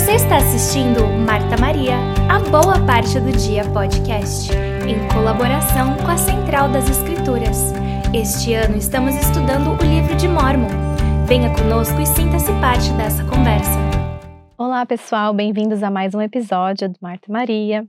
Você está assistindo Marta Maria, a Boa Parte do Dia podcast, em colaboração com a Central das Escrituras. Este ano estamos estudando o livro de Mormon. Venha conosco e sinta-se parte dessa conversa. Olá, pessoal, bem-vindos a mais um episódio do Marta Maria.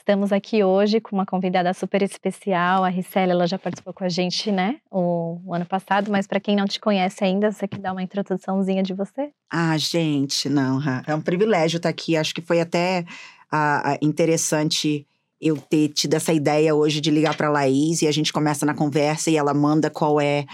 Estamos aqui hoje com uma convidada super especial. A Ricela, ela já participou com a gente, né, o, o ano passado, mas para quem não te conhece ainda, você quer dar uma introduçãozinha de você? Ah, gente, não, é um privilégio estar aqui. Acho que foi até ah, interessante eu ter tido essa ideia hoje de ligar para a Laís e a gente começa na conversa e ela manda qual é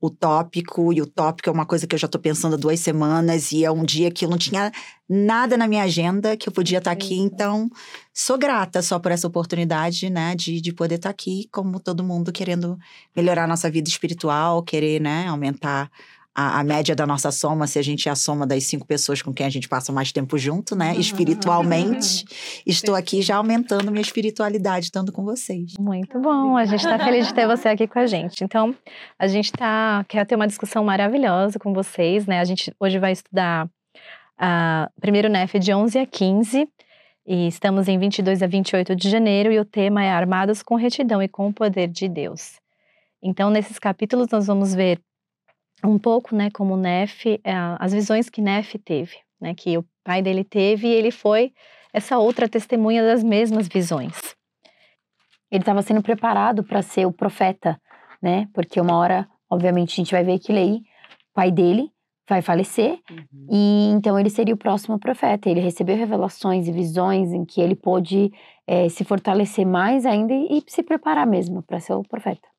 o tópico, e o tópico é uma coisa que eu já estou pensando há duas semanas, e é um dia que eu não tinha nada na minha agenda que eu podia estar tá aqui, então sou grata só por essa oportunidade, né, de, de poder estar tá aqui, como todo mundo querendo melhorar a nossa vida espiritual, querer, né, aumentar a, a, média da nossa soma, se a gente é a soma das cinco pessoas com quem a gente passa mais tempo junto, né? Espiritualmente. Estou aqui já aumentando minha espiritualidade estando com vocês. Muito bom. A gente está feliz de ter você aqui com a gente. Então, a gente tá, quer ter uma discussão maravilhosa com vocês, né? A gente hoje vai estudar uh, primeiro NEF de 11 a 15. E estamos em 22 a 28 de janeiro e o tema é Armados com retidão e com o poder de Deus. Então, nesses capítulos, nós vamos ver um pouco, né, como Neff, é, as visões que Neff teve, né, que o pai dele teve e ele foi essa outra testemunha das mesmas visões. Ele estava sendo preparado para ser o profeta, né, porque uma hora, obviamente, a gente vai ver que Lei, pai dele, vai falecer uhum. e então ele seria o próximo profeta. Ele recebeu revelações e visões em que ele pôde é, se fortalecer mais ainda e, e se preparar mesmo para ser o profeta.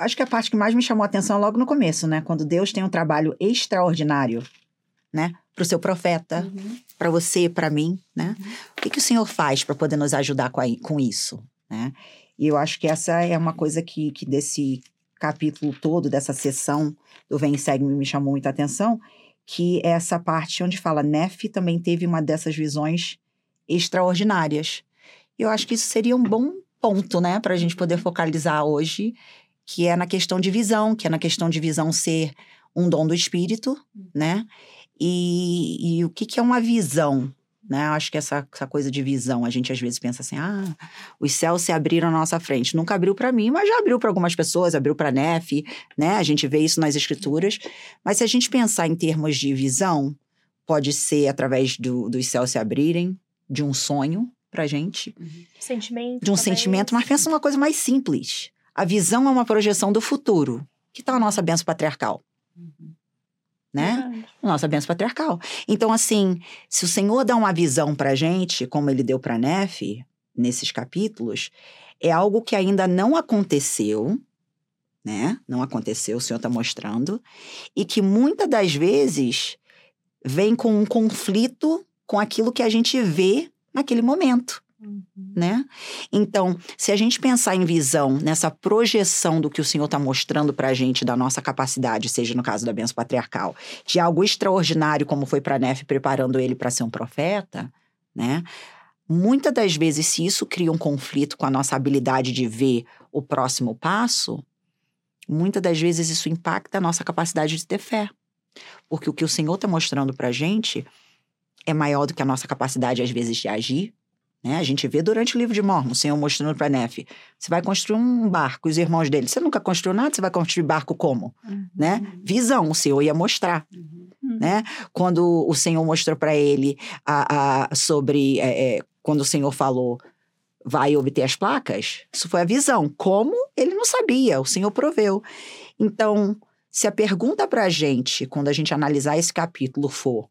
Acho que a parte que mais me chamou a atenção é logo no começo, né? Quando Deus tem um trabalho extraordinário, né? Para o seu profeta, uhum. para você, para mim, né? Uhum. O que, que o Senhor faz para poder nos ajudar com, a, com isso, né? E eu acho que essa é uma coisa que, que desse capítulo todo, dessa sessão do Vem e Segue-me, me chamou muita atenção, que é essa parte onde fala, Nef também teve uma dessas visões extraordinárias. E eu acho que isso seria um bom ponto, né, para a gente poder focalizar hoje que é na questão de visão, que é na questão de visão ser um dom do espírito, né? E, e o que, que é uma visão? Né? Acho que essa, essa coisa de visão, a gente às vezes pensa assim: ah, os céus se abriram na nossa frente. Nunca abriu para mim, mas já abriu para algumas pessoas, abriu para Nef, né? A gente vê isso nas escrituras. Mas se a gente pensar em termos de visão, pode ser através do, dos céus se abrirem, de um sonho pra gente. Uhum. Sentimento. De um sentimento, mas pensa uma coisa mais simples. A visão é uma projeção do futuro. Que tal a nossa benção patriarcal? Uhum. Né? Nossa benção patriarcal. Então, assim, se o Senhor dá uma visão pra gente, como ele deu pra Nefe, nesses capítulos, é algo que ainda não aconteceu, né? Não aconteceu, o Senhor está mostrando, e que muitas das vezes vem com um conflito com aquilo que a gente vê naquele momento. Uhum. Né? Então, se a gente pensar em visão, nessa projeção do que o Senhor está mostrando para a gente, da nossa capacidade, seja no caso da benção patriarcal, de algo extraordinário, como foi para Nef preparando ele para ser um profeta, né? Muitas das vezes, se isso cria um conflito com a nossa habilidade de ver o próximo passo, muitas das vezes isso impacta a nossa capacidade de ter fé. Porque o que o Senhor está mostrando para a gente é maior do que a nossa capacidade, às vezes, de agir, né? A gente vê durante o livro de Mormon, o Senhor mostrando para Nefe, você vai construir um barco, os irmãos dele, você nunca construiu nada, você vai construir barco como? Uhum. Né? Visão, o Senhor ia mostrar. Uhum. Né? Quando o Senhor mostrou para ele a, a, sobre, é, é, quando o Senhor falou, vai obter as placas, isso foi a visão. Como? Ele não sabia, o Senhor proveu. Então, se a pergunta para a gente, quando a gente analisar esse capítulo, for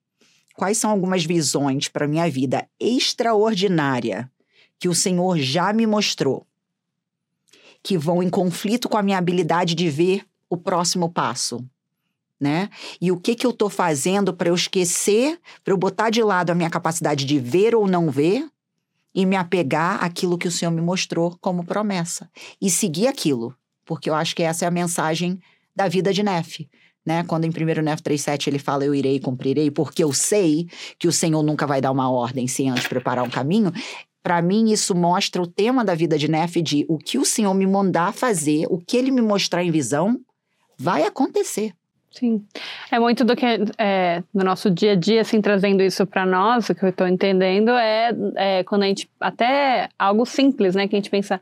quais são algumas visões para minha vida extraordinária que o Senhor já me mostrou, que vão em conflito com a minha habilidade de ver o próximo passo, né? E o que que eu estou fazendo para eu esquecer, para eu botar de lado a minha capacidade de ver ou não ver e me apegar àquilo que o Senhor me mostrou como promessa e seguir aquilo, porque eu acho que essa é a mensagem da vida de Nefe né? Quando em 1 Nef 3,7 ele fala, eu irei e cumprirei, porque eu sei que o Senhor nunca vai dar uma ordem sem antes preparar um caminho. Para mim, isso mostra o tema da vida de Nef de o que o Senhor me mandar fazer, o que ele me mostrar em visão, vai acontecer. Sim. É muito do que é, no nosso dia a dia, assim, trazendo isso para nós, o que eu estou entendendo é, é, quando a gente. Até algo simples, né? Que a gente pensa.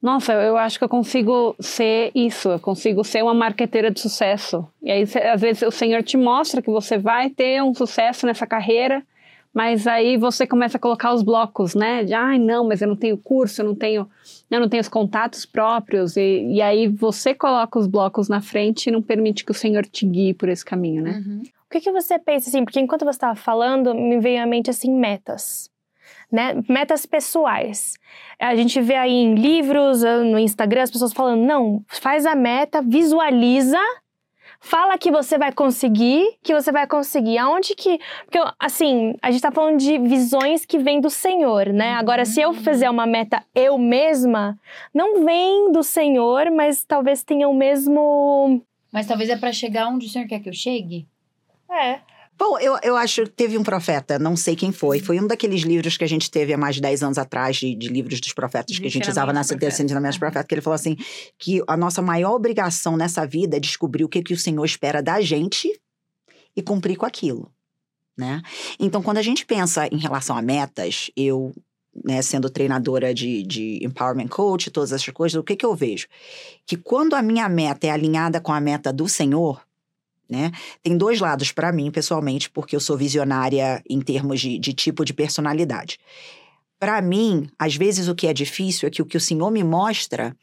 Nossa, eu acho que eu consigo ser isso, eu consigo ser uma marqueteira de sucesso. E aí, às vezes, o Senhor te mostra que você vai ter um sucesso nessa carreira, mas aí você começa a colocar os blocos, né? De, ai, não, mas eu não tenho curso, eu não tenho, eu não tenho os contatos próprios. E, e aí você coloca os blocos na frente e não permite que o Senhor te guie por esse caminho, né? Uhum. O que, que você pensa, assim, porque enquanto você estava falando, me veio à mente, assim, metas. Né? Metas pessoais. A gente vê aí em livros, no Instagram, as pessoas falando, não, faz a meta, visualiza Fala que você vai conseguir, que você vai conseguir. Aonde que. Porque, assim, a gente tá falando de visões que vêm do Senhor, né? Agora, se eu fizer uma meta eu mesma, não vem do Senhor, mas talvez tenha o mesmo. Mas talvez é para chegar onde o Senhor quer que eu chegue? É. Bom, eu, eu acho que teve um profeta, não sei quem foi. Foi um daqueles livros que a gente teve há mais de 10 anos atrás, de, de livros dos profetas que a gente usava na sentença de ensinamentos profetas, que ele falou assim: que a nossa maior obrigação nessa vida é descobrir o que, que o Senhor espera da gente e cumprir com aquilo. Né? Então, quando a gente pensa em relação a metas, eu né, sendo treinadora de, de empowerment coach, todas essas coisas, o que, que eu vejo? Que quando a minha meta é alinhada com a meta do Senhor, né? Tem dois lados para mim, pessoalmente, porque eu sou visionária em termos de, de tipo de personalidade. Para mim, às vezes o que é difícil é que o que o Senhor me mostra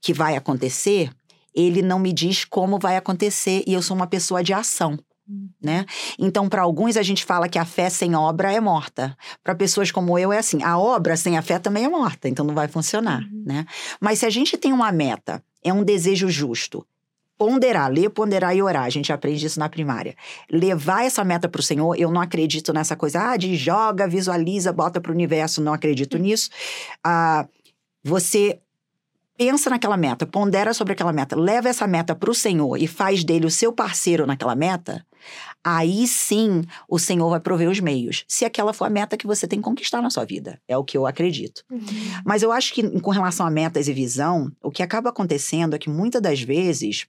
que vai acontecer, ele não me diz como vai acontecer e eu sou uma pessoa de ação. Né? Então, para alguns, a gente fala que a fé sem obra é morta. Para pessoas como eu, é assim: a obra sem a fé também é morta, então não vai funcionar. Uhum. Né? Mas se a gente tem uma meta, é um desejo justo, ponderar, ler, ponderar e orar. A gente aprende isso na primária. Levar essa meta para o Senhor, eu não acredito nessa coisa ah, de joga, visualiza, bota para o universo, não acredito hum. nisso. Ah, você pensa naquela meta, pondera sobre aquela meta, leva essa meta para o Senhor e faz dele o seu parceiro naquela meta, aí sim o Senhor vai prover os meios. Se aquela for a meta que você tem que conquistar na sua vida. É o que eu acredito. Uhum. Mas eu acho que, com relação a metas e visão, o que acaba acontecendo é que muitas das vezes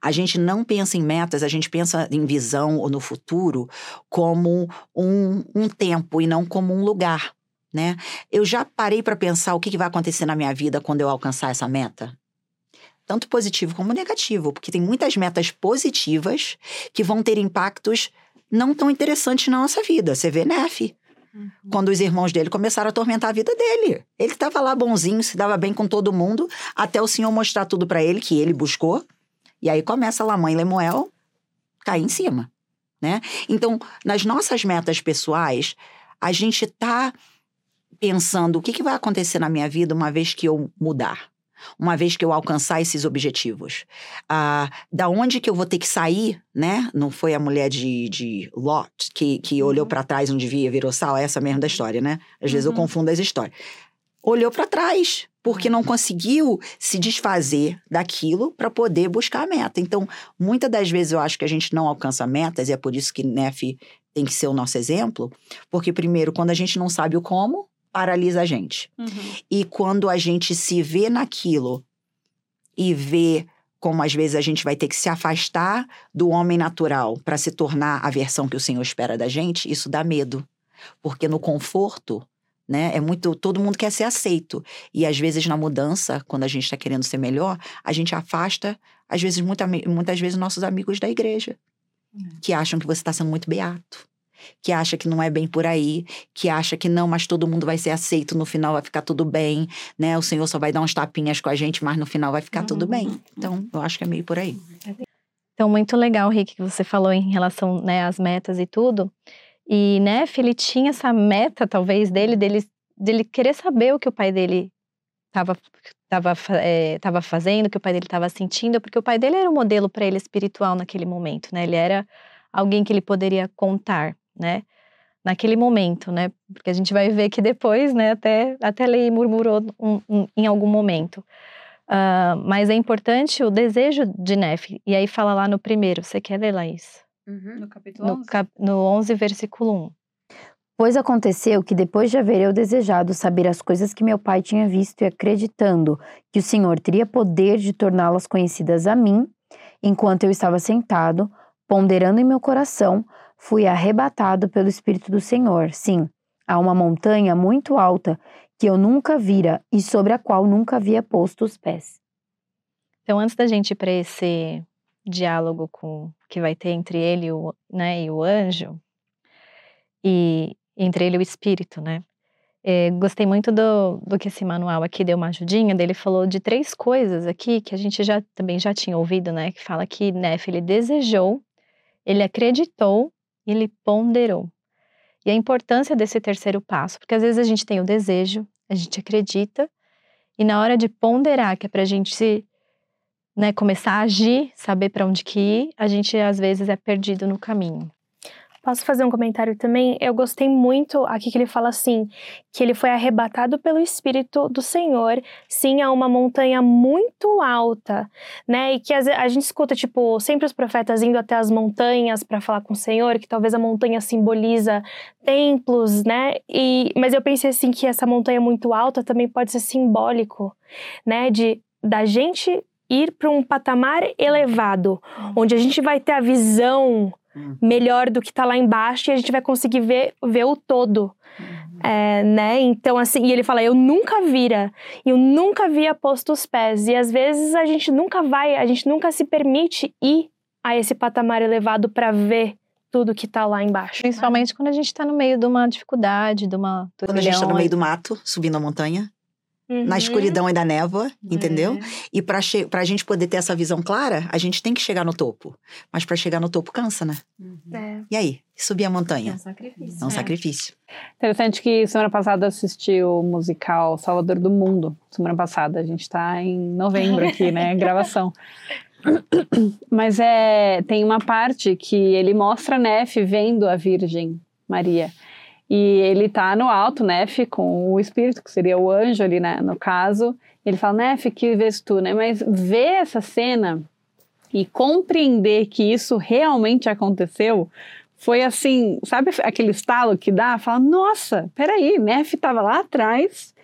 a gente não pensa em metas, a gente pensa em visão ou no futuro como um, um tempo e não como um lugar. Né? Eu já parei para pensar o que, que vai acontecer na minha vida quando eu alcançar essa meta? Tanto positivo como negativo, porque tem muitas metas positivas que vão ter impactos não tão interessantes na nossa vida. Você vê Nef. Uhum. Quando os irmãos dele começaram a atormentar a vida dele. Ele estava lá bonzinho, se dava bem com todo mundo, até o Senhor mostrar tudo para ele, que ele buscou, e aí começa a mãe Lemuel cair em cima, né? Então, nas nossas metas pessoais, a gente tá pensando o que, que vai acontecer na minha vida uma vez que eu mudar, uma vez que eu alcançar esses objetivos. Ah, da onde que eu vou ter que sair, né? Não foi a mulher de, de Lot que, que olhou uhum. para trás onde via virou sal, é essa mesmo da história, né? Às vezes eu uhum. confundo as histórias. Olhou para trás, porque não conseguiu se desfazer daquilo para poder buscar a meta. Então, muitas das vezes eu acho que a gente não alcança metas, e é por isso que NEF tem que ser o nosso exemplo, porque, primeiro, quando a gente não sabe o como, paralisa a gente. Uhum. E quando a gente se vê naquilo e vê como às vezes a gente vai ter que se afastar do homem natural para se tornar a versão que o Senhor espera da gente, isso dá medo. Porque no conforto, né? É muito, todo mundo quer ser aceito. E às vezes na mudança, quando a gente está querendo ser melhor, a gente afasta, às vezes, muita, muitas vezes, nossos amigos da igreja, uhum. que acham que você está sendo muito beato. Que acha que não é bem por aí, que acha que não, mas todo mundo vai ser aceito, no final vai ficar tudo bem, né? O Senhor só vai dar uns tapinhas com a gente, mas no final vai ficar uhum. tudo bem. Então, eu acho que é meio por aí. Então, muito legal, Rick, que você falou em relação né, às metas e tudo. E Neff, ele tinha essa meta, talvez, dele, dele, dele querer saber o que o pai dele estava tava, é, tava fazendo, o que o pai dele estava sentindo, porque o pai dele era um modelo para ele espiritual naquele momento, né? Ele era alguém que ele poderia contar, né? Naquele momento, né? Porque a gente vai ver que depois, né? Até, até ele murmurou um, um, em algum momento. Uh, mas é importante o desejo de Neff. E aí fala lá no primeiro. Você quer ler, Laís? Uhum. No capítulo no 11? Cap, no 11, versículo 1. Pois aconteceu que depois de haver eu desejado saber as coisas que meu pai tinha visto e acreditando que o Senhor teria poder de torná-las conhecidas a mim, Enquanto eu estava sentado, ponderando em meu coração, fui arrebatado pelo Espírito do Senhor. Sim, a uma montanha muito alta que eu nunca vira e sobre a qual nunca havia posto os pés. Então, antes da gente ir para esse diálogo com que vai ter entre ele e o, né, e o anjo, e entre ele e o espírito, né? É, gostei muito do, do que esse manual aqui deu uma ajudinha. Dele falou de três coisas aqui que a gente já também já tinha ouvido, né? Que fala que Nef ele desejou, ele acreditou ele ponderou. E a importância desse terceiro passo, porque às vezes a gente tem o desejo, a gente acredita, e na hora de ponderar, que é para a gente se né, começar a agir, saber para onde que ir, a gente às vezes é perdido no caminho. Posso fazer um comentário também? Eu gostei muito aqui que ele fala assim, que ele foi arrebatado pelo Espírito do Senhor, sim, a uma montanha muito alta, né? E que a gente escuta, tipo, sempre os profetas indo até as montanhas para falar com o Senhor, que talvez a montanha simboliza templos, né? E, mas eu pensei assim que essa montanha muito alta também pode ser simbólico, né? De da gente ir para um patamar elevado, onde a gente vai ter a visão Uhum. melhor do que está lá embaixo e a gente vai conseguir ver, ver o todo. É, né? Então, assim, e ele fala: Eu nunca vira, eu nunca via posto os pés. E às vezes a gente nunca vai, a gente nunca se permite ir a esse patamar elevado para ver tudo que está lá embaixo. Principalmente quando a gente está no meio de uma dificuldade, de uma. Quando a gente está no meio do mato, subindo a montanha. Uhum. Na escuridão e da névoa, entendeu? É. E para a gente poder ter essa visão clara, a gente tem que chegar no topo. Mas para chegar no topo cansa, né? Uhum. É. E aí? Subir a montanha? É um sacrifício. É um é. sacrifício. Interessante que semana passada assisti o musical Salvador do Mundo. Semana passada, a gente está em novembro aqui, né? Gravação. Mas é, tem uma parte que ele mostra Nef vendo a Virgem Maria. E ele tá no alto, Nef, com o espírito, que seria o anjo ali, né, no caso. Ele fala, Nef, que vês tu, né? Mas ver essa cena e compreender que isso realmente aconteceu foi assim, sabe aquele estalo que dá? Fala, nossa, peraí, Nef tava lá atrás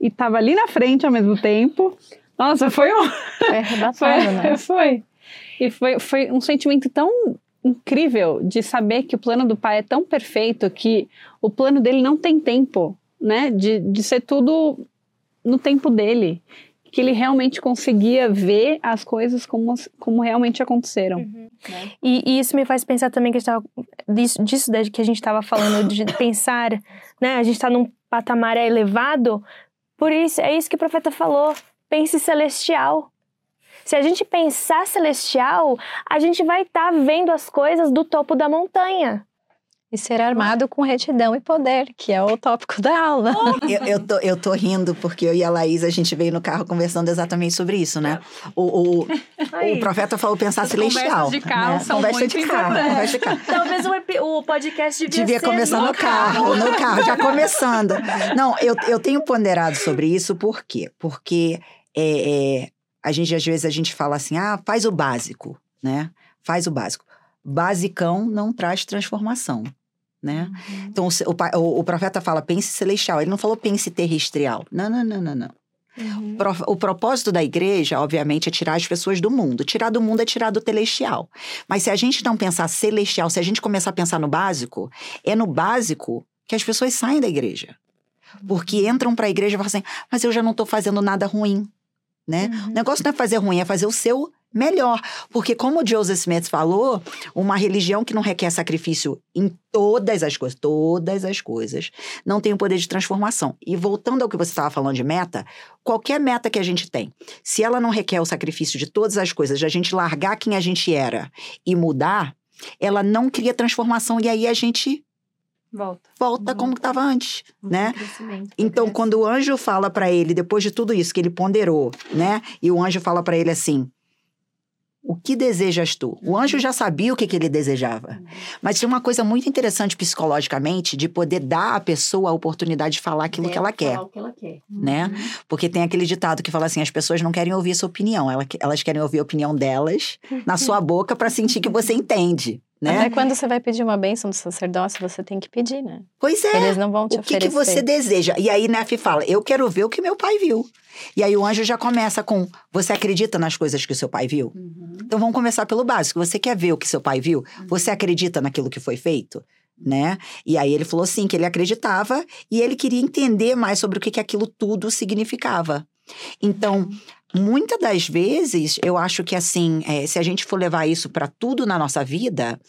e tava ali na frente ao mesmo tempo. Nossa, foi um... Foi arrebatado, né? Foi. E foi, foi um sentimento tão incrível de saber que o plano do pai é tão perfeito que o plano dele não tem tempo, né? De, de ser tudo no tempo dele. Que ele realmente conseguia ver as coisas como, como realmente aconteceram. Uhum. Né? E, e, isso me faz pensar também que a gente tava, disso, disso que a gente estava falando, de pensar, né? A gente está num patamar elevado, por isso, é isso que o profeta falou. Pense celestial. Se a gente pensar celestial, a gente vai estar tá vendo as coisas do topo da montanha. E ser armado com retidão e poder, que é o tópico da aula. Eu, eu, tô, eu tô rindo porque eu e a Laís, a gente veio no carro conversando exatamente sobre isso, né? O, o, o profeta falou pensar As celestial. de carro né? são conversa muito de carro, conversa de carro. Talvez o, o podcast devia, devia começar no, no carro, carro, no carro, já começando. Não, eu, eu tenho ponderado sobre isso, por quê? Porque é, é, a gente, às vezes, a gente fala assim, ah, faz o básico, né? Faz o básico. Basicão não traz transformação, né? Uhum. Então, o, o, o, profeta fala pense celestial, ele não falou pense terrestrial. Não, não, não, não, não. Uhum. O propósito da igreja, obviamente, é tirar as pessoas do mundo. Tirar do mundo é tirar do celestial. Mas se a gente não pensar celestial, se a gente começar a pensar no básico, é no básico que as pessoas saem da igreja. Porque entram para a igreja e falam assim: mas eu já não estou fazendo nada ruim né? Uhum. O negócio não é fazer ruim, é fazer o seu melhor. Porque, como o Joseph Smith falou, uma religião que não requer sacrifício em todas as coisas, todas as coisas, não tem o poder de transformação. E voltando ao que você estava falando de meta, qualquer meta que a gente tem, se ela não requer o sacrifício de todas as coisas, de a gente largar quem a gente era e mudar, ela não cria transformação e aí a gente Volta. Volta como estava antes, né? Então, quando o anjo fala para ele, depois de tudo isso que ele ponderou, né? E o anjo fala para ele assim: O que desejas tu? O anjo já sabia o que, que ele desejava. Uhum. Mas tinha uma coisa muito interessante psicologicamente de poder dar à pessoa a oportunidade de falar aquilo que ela quer. o que ela quer. Né? Uhum. Porque tem aquele ditado que fala assim: as pessoas não querem ouvir sua opinião, elas querem ouvir a opinião delas na sua boca para sentir que você entende né? Até quando você vai pedir uma bênção do sacerdócio, você tem que pedir, né? Pois é. Eles não vão te O que, oferecer. que você deseja? E aí Nefe fala, eu quero ver o que meu pai viu. E aí o anjo já começa com, você acredita nas coisas que o seu pai viu? Então vamos começar pelo básico. Você quer ver o que seu pai viu? Você acredita naquilo que foi feito? Né? E aí ele falou sim, que ele acreditava e ele queria entender mais sobre o que, que aquilo tudo significava. Então, muitas das vezes, eu acho que assim, é, se a gente for levar isso para tudo na nossa vida,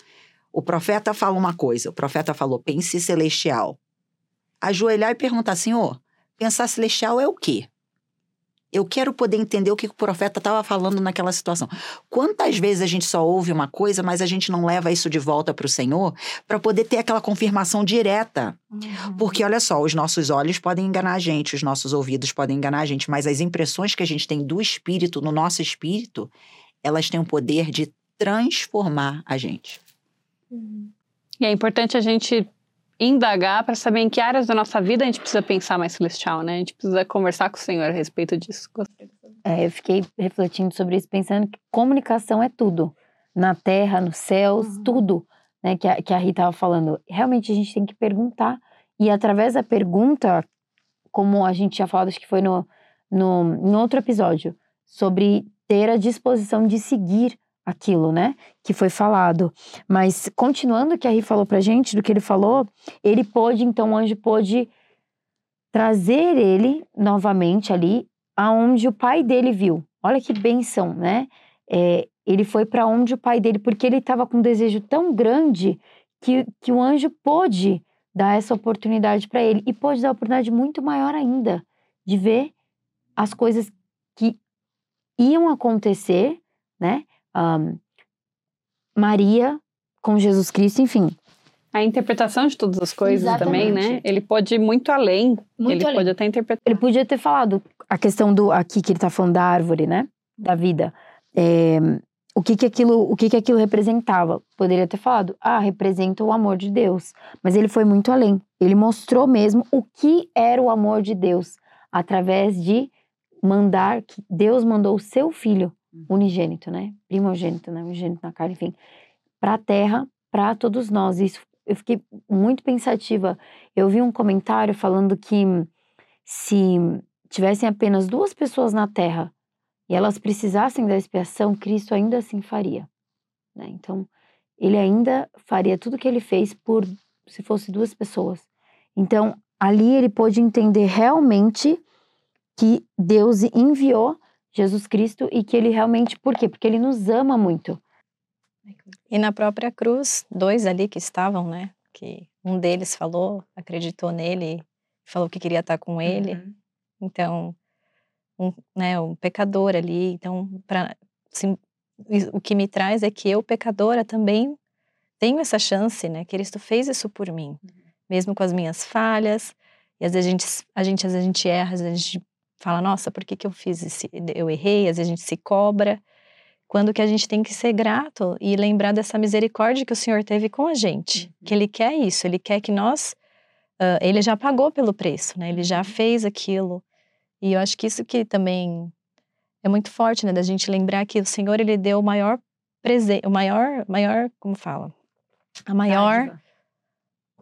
o profeta fala uma coisa, o profeta falou, pense celestial. Ajoelhar e perguntar, Senhor, pensar celestial é o quê? Eu quero poder entender o que o profeta estava falando naquela situação. Quantas vezes a gente só ouve uma coisa, mas a gente não leva isso de volta para o Senhor para poder ter aquela confirmação direta? Porque olha só, os nossos olhos podem enganar a gente, os nossos ouvidos podem enganar a gente, mas as impressões que a gente tem do espírito, no nosso espírito, elas têm o poder de transformar a gente. E é importante a gente indagar para saber em que áreas da nossa vida a gente precisa pensar mais celestial, né? A gente precisa conversar com o Senhor a respeito disso. É, eu fiquei refletindo sobre isso, pensando que comunicação é tudo. Na terra, nos céus, tudo. Né, que, a, que a Rita estava falando. Realmente a gente tem que perguntar. E através da pergunta, como a gente tinha falado, acho que foi no, no, em outro episódio, sobre ter a disposição de seguir aquilo, né? Que foi falado. Mas continuando o que a Ri falou pra gente, do que ele falou, ele pôde, então o anjo pôde trazer ele novamente ali aonde o pai dele viu. Olha que benção, né? É, ele foi para onde o pai dele, porque ele estava com um desejo tão grande que, que o anjo pôde dar essa oportunidade para ele e pôde dar uma oportunidade muito maior ainda de ver as coisas que iam acontecer, né? Ahn, Maria com Jesus Cristo, enfim. A interpretação de todas as coisas também, né? Exatamente. Ele pode ir muito além. Muito ele além. pode até interpretar. Ele podia ter falado a questão do aqui que ele tá falando da árvore, né? Da vida. É, o que que aquilo, o que que aquilo representava? Poderia ter falado, ah, representa o amor de Deus. Mas ele foi muito além. Ele mostrou mesmo o que era o amor de Deus através de mandar que Deus mandou o seu filho unigênito, né? Primogênito, né? Unigênito na carne, enfim, para a terra, para todos nós. Isso eu fiquei muito pensativa. Eu vi um comentário falando que se tivessem apenas duas pessoas na Terra e elas precisassem da expiação, Cristo ainda assim faria. né? Então, ele ainda faria tudo que ele fez por se fosse duas pessoas. Então, ali ele pôde entender realmente que Deus enviou Jesus Cristo e que ele realmente, por quê? Porque ele nos ama muito. E na própria cruz, dois ali que estavam, né? Que um deles falou, acreditou nele, falou que queria estar com ele. Uhum. Então, um, né, um pecador ali. Então, pra, isso- o que me traz é que eu, pecadora, também tenho essa chance, né? Cristo fez isso por mim, mesmo com as minhas falhas. E às vezes a gente, a gente, às vezes a gente erra, às vezes a gente fala, nossa, por que, que eu fiz esse, eu errei? Às vezes a gente se cobra. Quando que a gente tem que ser grato e lembrar dessa misericórdia que o Senhor teve com a gente. Que Ele quer isso, Ele quer que nós... ah, ele já pagou pelo preço, né? Ele já fez aquilo. E eu acho que isso que também é muito forte, né? Da gente lembrar que o Senhor, Ele deu o maior presente, o maior, maior, como fala? A maior, Dádiva.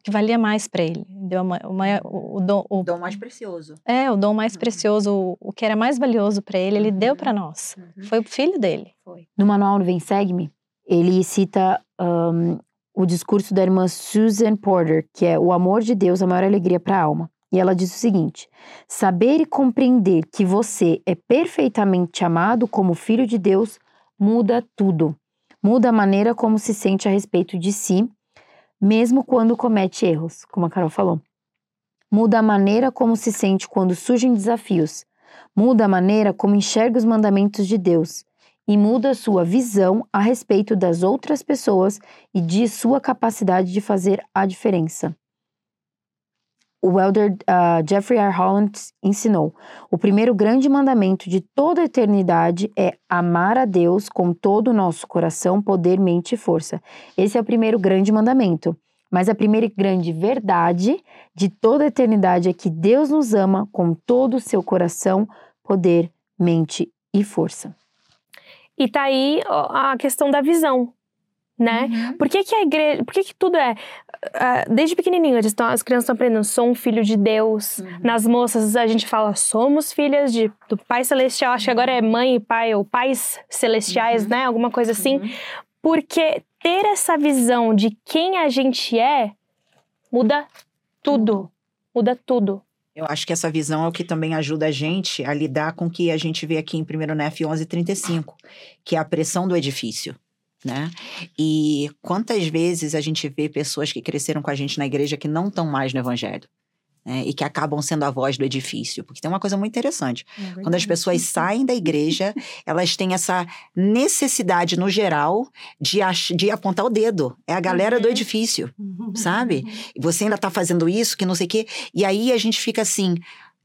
Que valia mais para Ele. Deu a ma- o maior, o, o dom, o, O dom mais precioso. é, o dom mais Uhum. precioso, o, o que era mais valioso para Ele, Ele deu Uhum. para nós. Foi o filho dele. Foi. No manual no Vem Segue-me, ele cita ahn, o discurso da irmã Susan Porter, que é o amor de Deus, a maior alegria para a alma. E ela diz o seguinte: saber e compreender que você é perfeitamente amado como filho de Deus muda tudo. Muda a maneira como se sente a respeito de si, mesmo quando comete erros, como a Carol falou. Muda a maneira como se sente quando surgem desafios. Muda a maneira como enxerga os mandamentos de Deus e muda sua visão a respeito das outras pessoas e de sua capacidade de fazer a diferença. O elder ah, Jeffrey R. Holland ensinou: o primeiro grande mandamento de toda a eternidade é amar a Deus com todo o nosso coração, poder, mente e força. Esse é o primeiro grande mandamento. Mas a primeira grande verdade de toda a eternidade é que Deus nos ama com todo o seu coração, poder, mente e força. E tá aí a questão da visão. Né? Uhum. Por que, que a igreja. Por que, que tudo é. ah, desde pequenininho, eles tão, as crianças estão aprendendo, sou um filho de Deus. Uhum. Nas moças, a gente fala, somos filhas de, do Pai Celestial. Acho que agora é mãe e pai, ou pais celestiais, Uhum. né? Alguma coisa assim. Porque ter essa visão de quem a gente é muda tudo. Muda tudo. Eu acho que essa visão é o que também ajuda a gente a lidar com o que a gente vê aqui em 1 Nef 11:35, que é a pressão do edifício, né? E quantas vezes a gente vê pessoas que cresceram com a gente na igreja que não estão mais no evangelho, né? E que acabam sendo a voz do edifício, porque tem uma coisa muito interessante. Quando as pessoas saem da igreja, elas têm essa necessidade, no geral, de, de apontar o dedo. É a galera do edifício, sabe? E você ainda tá fazendo isso, que não sei o quê. E aí a gente fica assim.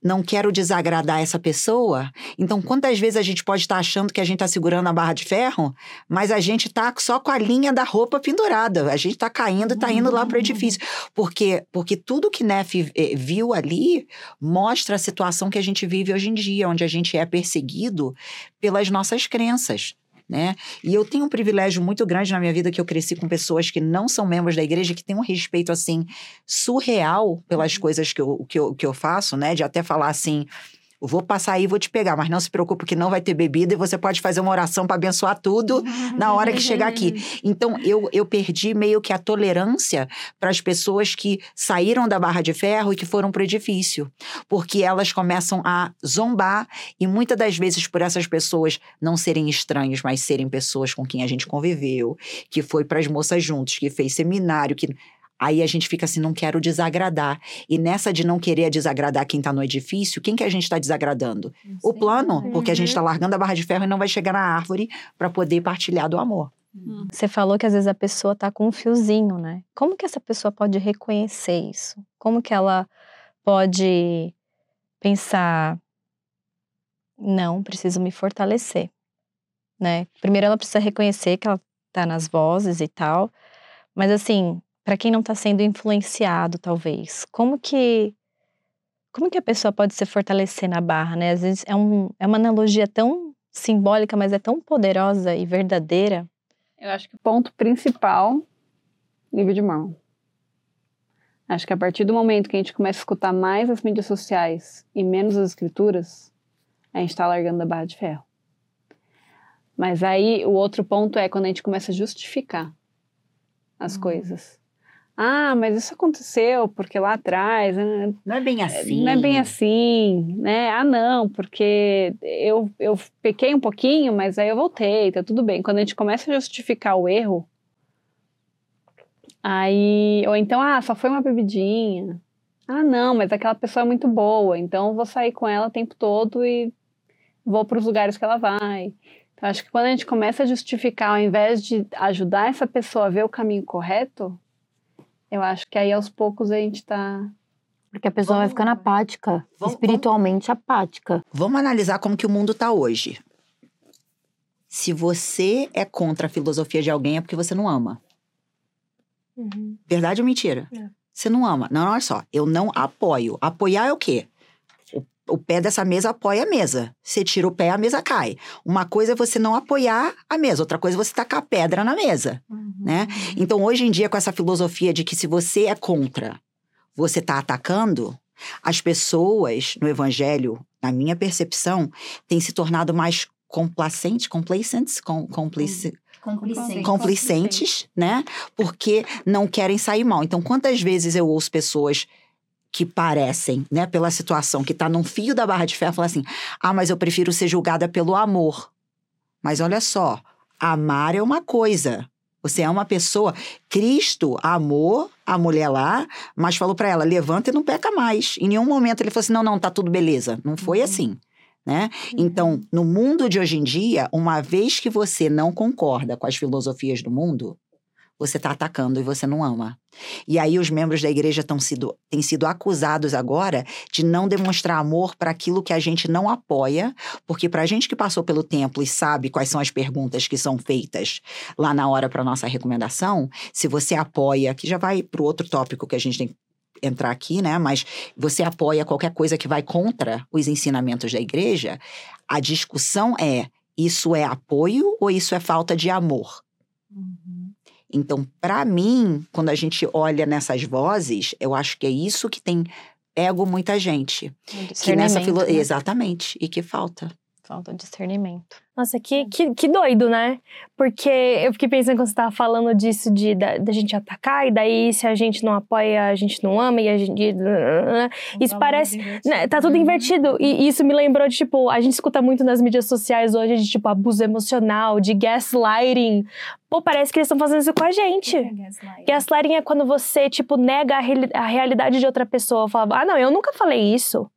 Não quero desagradar essa pessoa. Então, quantas vezes a gente pode estar achando que a gente tá segurando a barra de ferro, mas a gente tá só com a linha da roupa pendurada. A gente tá caindo e tá indo lá pro edifício. Porque, porque tudo que Neff eh, viu ali mostra a situação que a gente vive hoje em dia, onde a gente é perseguido pelas nossas crenças. Né? E eu tenho um privilégio muito grande na minha vida que eu cresci com pessoas que não são membros da igreja, que têm um respeito assim surreal pelas coisas que eu, que, eu, que eu faço, né? De até falar assim. "Eu Vou passar aí, vou te pegar, mas não se preocupe que não vai ter bebida e você pode fazer uma oração para abençoar tudo na hora que chegar aqui. Então, eu, eu perdi meio que a tolerância para as pessoas que saíram da barra de ferro e que foram para o edifício. Porque elas começam a zombar, e muitas das vezes, por essas pessoas não serem estranhos, mas serem pessoas com quem a gente conviveu, que foi para as moças juntos, que fez seminário, que. Aí a gente fica assim, não quero desagradar. E nessa de não querer desagradar quem tá no edifício, quem que a gente está desagradando? O plano, porque a gente tá largando a barra de ferro e não vai chegar na árvore para poder partilhar do amor. Você falou que às vezes a pessoa tá com um fiozinho, né? Como que essa pessoa pode reconhecer isso? Como que ela pode pensar, não, preciso me fortalecer, né? Primeiro ela precisa reconhecer que ela tá nas vozes e tal, mas assim, para quem não tá sendo influenciado, talvez, como que como que a pessoa pode se fortalecer na barra, né? Às vezes é, um, é uma analogia tão simbólica, mas é tão poderosa e verdadeira. Eu acho que o ponto principal, livro de mão. Acho que a partir do momento que a gente começa a escutar mais as mídias sociais e menos as escrituras, a gente está largando da barra de ferro. Mas aí o outro ponto é quando a gente começa a justificar as coisas. Ah, mas isso aconteceu porque lá atrás. né? Não é bem assim. Não é bem assim, né? Ah, não, porque eu, eu pequei um pouquinho, mas aí eu voltei, tá tudo bem. Quando a gente começa a justificar o erro, aí. Ou então, ah, só foi uma bebidinha. Ah, não, mas aquela pessoa é muito boa, então eu vou sair com ela o tempo todo e vou para os lugares que ela vai. Então, acho que quando a gente começa a justificar, ao invés de ajudar essa pessoa a ver o caminho correto, eu acho que aí aos poucos a gente tá Porque a pessoa vai Vamos- ficando apática, vamos- espiritualmente apática. Vamos analisar como que o mundo tá hoje. Se você é contra a filosofia de alguém é porque você não ama. Verdade ou mentira? É. Você não ama. Não, olha só. Eu não apoio. Apoiar é o quê? O, pé dessa mesa apoia a mesa. Você tira o pé, a mesa cai. Uma coisa é você não apoiar a mesa, outra coisa é você tacar pedra na mesa, né? Então, hoje em dia, com essa filosofia de que se você é contra, você está atacando, as pessoas no evangelho, na minha percepção, têm se tornado mais complacentes, complacents, com, complice, Complicente. complicentes, né? Porque não querem sair mal. Então, quantas vezes eu ouço pessoas que parecem, né, pela situação, que tá num fio da barra de ferro, falar assim: ah, mas eu prefiro ser julgada pelo amor. Mas olha só, amar é uma coisa. Você é uma pessoa. Cristo amou a mulher lá, mas falou pra ela: levanta e não peca mais. Em nenhum momento ele falou assim: não, não, tá tudo beleza. Não foi assim. Né? Então, no mundo de hoje em dia, uma vez que você não concorda com as filosofias do mundo, você está atacando e você não ama. E aí os membros da igreja tão sido, têm sido acusados agora de não demonstrar amor para aquilo que a gente não apoia, porque para a gente que passou pelo templo e sabe quais são as perguntas que são feitas lá na hora para nossa recomendação, se você apoia, que já vai para o outro tópico que a gente tem entrar aqui, né? Mas você apoia qualquer coisa que vai contra os ensinamentos da igreja, a discussão é: isso é apoio ou isso é falta de amor? Então, para mim, quando a gente olha nessas vozes, eu acho que é isso que tem ego muita gente. Que nessa filo... né? Exatamente, e que falta. Falta discernimento. Nossa, que, que, que doido, né? Porque eu fiquei pensando quando você tava falando disso de da, da gente atacar, e daí se a gente não apoia, a gente não ama, e a gente. Isso parece. Né, tá tudo invertido. E isso me lembrou de, tipo, a gente escuta muito nas mídias sociais hoje de, tipo, abuso emocional, de gaslighting. Pô, parece que eles estão fazendo isso com a gente. Gaslighting é quando você, tipo, nega a, reali- a realidade de outra pessoa. Fala, ah, não, eu nunca falei isso.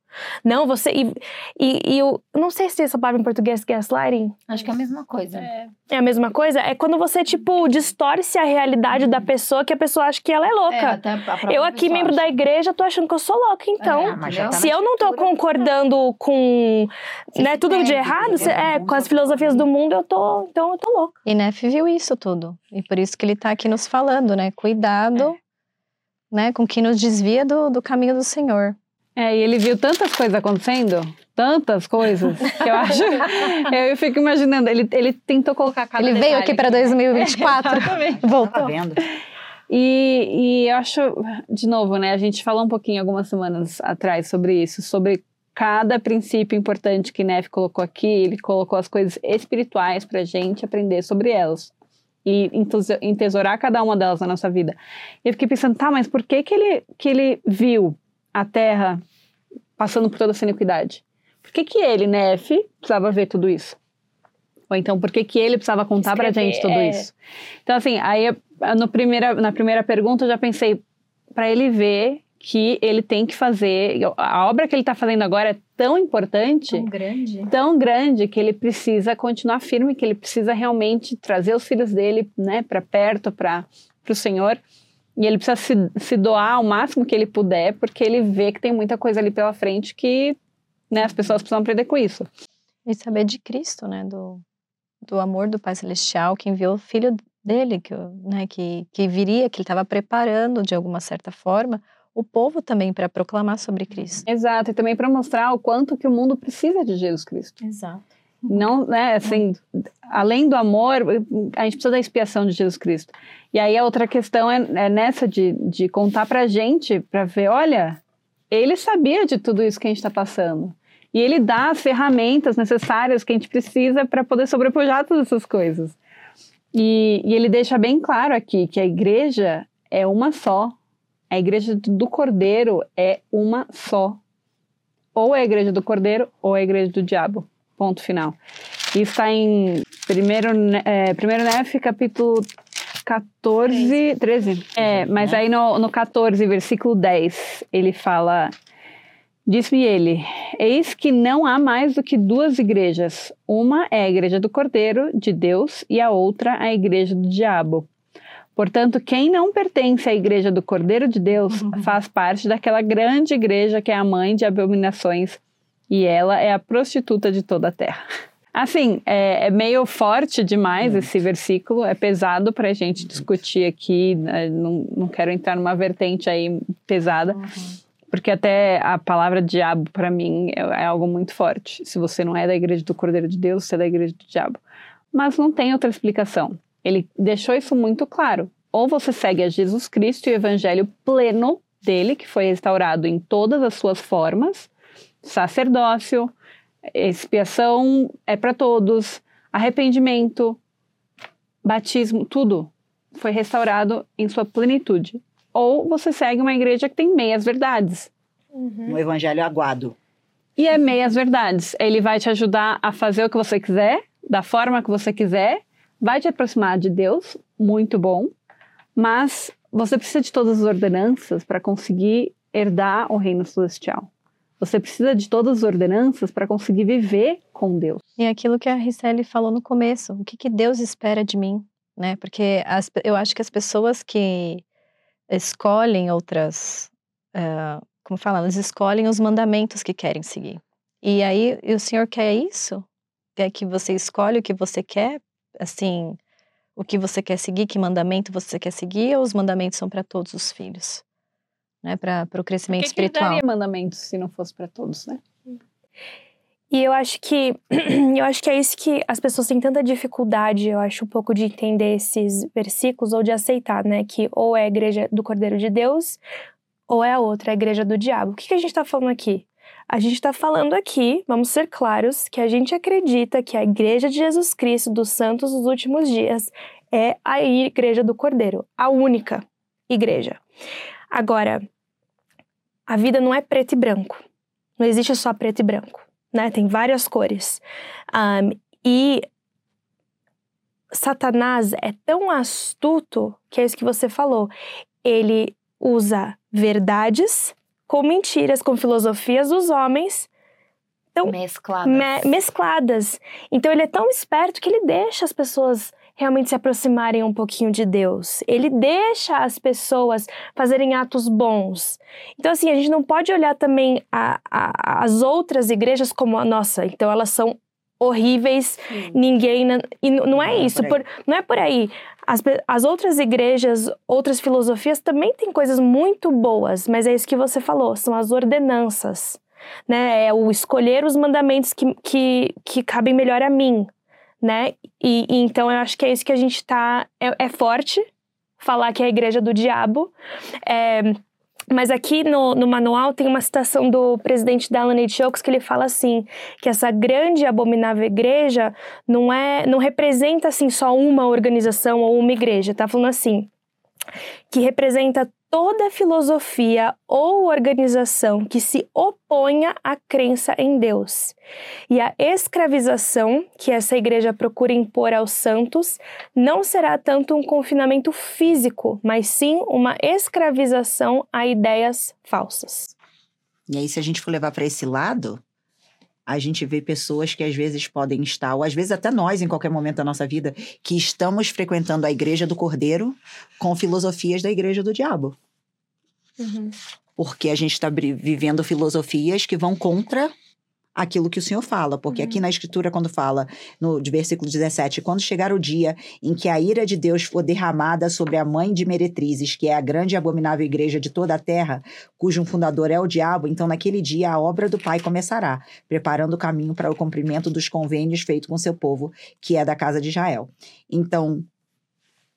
Não, você. E, e, e eu não sei se tem essa palavra em português, gaslighting. Acho que é a mesma coisa. É a mesma coisa? É quando você, tipo, distorce a realidade da pessoa que a pessoa acha que ela é louca. É, até a própria eu aqui, membro acha. da igreja, tô achando que eu sou louca, então. É, já tá se eu não tô estrutura. concordando com Você né, se tudo de errado, perde é, com as filosofias do mundo, eu tô. Então eu tô louca. E Neff viu isso tudo. E por isso que ele tá aqui nos falando, né? Cuidado, né? Com quem nos desvia do, do caminho do Senhor. É, e ele viu tantas coisas acontecendo, tantas coisas, que eu acho. eu fico imaginando, ele, ele tentou colocar cada ele veio aqui para 2024. Exatamente. Tava Voltou. vendo? E, e eu acho, de novo, né? A gente falou um pouquinho algumas semanas atrás sobre isso, sobre cada princípio importante que Neff colocou aqui. Ele colocou as coisas espirituais pra gente aprender sobre elas e entesourar cada uma delas na nossa vida. E eu fiquei pensando, tá, mas por que que ele, que ele viu a Terra passando por toda essa iniquidade? Por que que ele, Neff, precisava ver tudo isso? Ou então, por que que ele precisava contar pra Escrever, gente tudo é. isso? Então, assim, aí no primeira, na primeira pergunta eu já pensei, para ele ver que ele tem que fazer, a obra que ele está fazendo agora é tão importante, grande. tão grande, que ele precisa continuar firme, que ele precisa realmente trazer os filhos dele né, para perto, para o Senhor. E ele precisa se, se doar ao máximo que ele puder, porque ele vê que tem muita coisa ali pela frente que né, as pessoas precisam aprender com isso. E saber de Cristo, né? Do, do amor do Pai Celestial, que enviou o filho dele, que, né, que, que viria, que ele estava preparando de alguma certa forma o povo também para proclamar sobre Cristo. Exato, e também para mostrar o quanto que o mundo precisa de Jesus Cristo. Exato. Não, né, assim, além do amor, a gente precisa da expiação de Jesus Cristo. E aí a outra questão é, é nessa de, de contar pra gente, pra ver, olha, ele sabia de tudo isso que a gente está passando. E ele dá as ferramentas necessárias que a gente precisa para poder sobrepujar todas essas coisas. E, e ele deixa bem claro aqui que a igreja é uma só. A igreja do Cordeiro é uma só. Ou é a igreja do Cordeiro ou é a igreja do diabo. Ponto final. Isso está em 1 é, primeiro Nef, capítulo 14, 13. É, mas aí no, no 14, versículo 10, ele fala: Disse-me ele: Eis que não há mais do que duas igrejas. Uma é a igreja do Cordeiro de Deus e a outra a igreja do diabo. Portanto, quem não pertence à igreja do Cordeiro de Deus faz parte daquela grande igreja que é a mãe de abominações e ela é a prostituta de toda a terra. Assim, é, é meio forte demais esse versículo, é pesado para a gente discutir aqui, né, não, não quero entrar numa vertente aí pesada, porque até a palavra diabo para mim é, é algo muito forte. Se você não é da igreja do Cordeiro de Deus, você é da igreja do diabo. Mas não tem outra explicação. Ele deixou isso muito claro. Ou você segue a Jesus Cristo e o evangelho pleno dele, que foi restaurado em todas as suas formas, sacerdócio, expiação é para todos, arrependimento, batismo, tudo foi restaurado em sua plenitude. Ou você segue uma igreja que tem meias verdades. Um evangelho aguado. E é meias verdades. Ele vai te ajudar a fazer o que você quiser, da forma que você quiser, vai te aproximar de Deus, muito bom, mas você precisa de todas as ordenanças para conseguir herdar o reino celestial. Você precisa de todas as ordenanças para conseguir viver com Deus. E aquilo que a Ricelli falou no começo, o que, que Deus espera de mim, né? Porque as, eu acho que as pessoas que escolhem outras, eh, como fala, elas escolhem os mandamentos que querem seguir. E aí e o Senhor quer isso? Quer que você escolha o que você quer, assim, o que você quer seguir, que mandamento você quer seguir, ou os mandamentos são para todos os filhos, né? Para o crescimento que que ele espiritual. daria mandamentos se não fosse para todos, né? E eu acho que eu acho que é isso que as pessoas têm tanta dificuldade, eu acho, um pouco de entender esses versículos ou de aceitar, né? Que ou é a igreja do Cordeiro de Deus ou é a outra, a igreja do diabo. O que, que a gente está falando aqui? A gente está falando aqui, vamos ser claros, que a gente acredita que a igreja de Jesus Cristo dos Santos dos últimos dias é a igreja do Cordeiro, a única igreja. Agora, a vida não é preto e branco. Não existe só preto e branco né? Tem várias cores. Um, e Satanás é tão astuto que é isso que você falou. Ele usa verdades com mentiras, com filosofias dos homens. Então, mescladas. Me mescladas. Então ele é tão esperto que ele deixa as pessoas realmente se aproximarem um pouquinho de Deus. Ele deixa as pessoas fazerem atos bons. Então, assim, a gente não pode olhar também a, a, as outras igrejas como a nossa. Então, elas são horríveis, Sim. ninguém. E não é não isso, é por, não é por aí. As, as outras igrejas, outras filosofias também têm coisas muito boas, mas é isso que você falou, são as ordenanças. Né? É o escolher os mandamentos que, que, que cabem melhor a mim, né? E, e, então eu acho que é isso que a gente tá. É, é forte falar que é a igreja do diabo. É, mas aqui no, no, manual tem uma citação do presidente da Alan. Oaks que ele fala assim, que essa grande e abominável igreja não é, não representa assim só uma organização ou uma igreja, tá falando assim, que representa toda filosofia ou organização que se oponha à crença em Deus. E a escravização que essa igreja procura impor aos santos não será tanto um confinamento físico, mas sim uma escravização a ideias falsas. E aí, se a gente for levar para esse lado, a gente vê pessoas que às vezes podem estar, ou às vezes até nós, em qualquer momento da nossa vida, que estamos frequentando a igreja do Cordeiro com filosofias da igreja do diabo. Uhum. Porque a gente está vivendo filosofias que vão contra aquilo que o Senhor fala. Porque uhum. aqui na Escritura, quando fala, no de versículo 17, quando chegar o dia em que a ira de Deus for derramada sobre a mãe de meretrizes, que é a grande e abominável igreja de toda a terra, cujo fundador é o diabo, então naquele dia a obra do Pai começará, preparando o caminho para o cumprimento dos convênios feitos com seu povo, que é da casa de Israel. Então,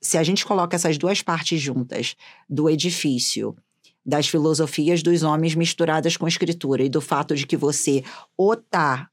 se a gente coloca essas duas partes juntas do edifício das filosofias dos homens misturadas com escritura e do fato de que você ou tá